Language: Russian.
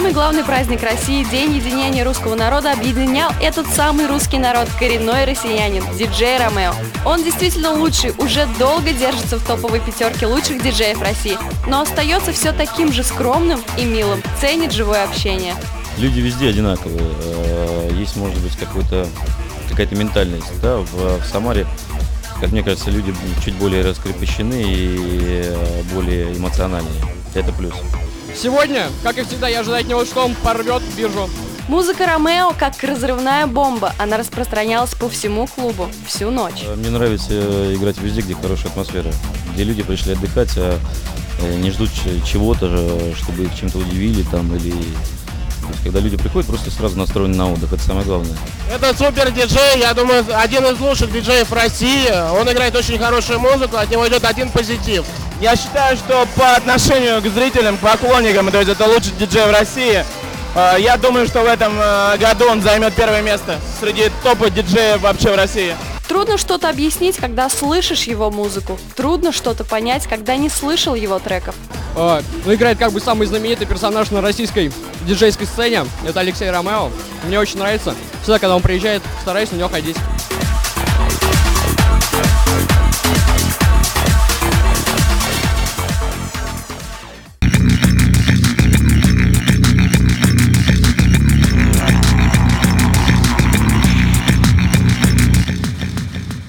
самый главный праздник России, День единения русского народа, объединял этот самый русский народ, коренной россиянин, диджей Ромео. Он действительно лучший, уже долго держится в топовой пятерке лучших диджеев России, но остается все таким же скромным и милым, ценит живое общение. Люди везде одинаковые. Э, Есть, может быть, какой-то какая-то ментальность. Да? В, в Самаре, как мне кажется, люди чуть более раскрепощены и э, более эмоциональные. Это плюс. Сегодня, как и всегда, я ожидаю от него, что он порвет биржу. Музыка Ромео как разрывная бомба, она распространялась по всему клубу всю ночь. Э, Мне нравится э, играть везде, где хорошая атмосфера, где люди пришли отдыхать, а э, не ждут чего-то, чтобы их чем-то удивили там или... То есть, когда люди приходят, просто сразу настроены на отдых, это самое главное. Это супер диджей, я думаю, один из лучших диджеев России. Он играет очень хорошую музыку, от него идет один позитив. Я считаю, что по отношению к зрителям, к поклонникам, то есть это лучший диджей в России. Э, я думаю, что в этом э, году он займет первое место среди топа диджеев вообще в России. Трудно что-то объяснить, когда слышишь его музыку. Трудно что-то понять, когда не слышал его треков. О, ну, играет как бы самый знаменитый персонаж на российской диджейской сцене. Это Алексей Ромео. Мне очень нравится. Всегда, когда он приезжает, стараюсь на него ходить.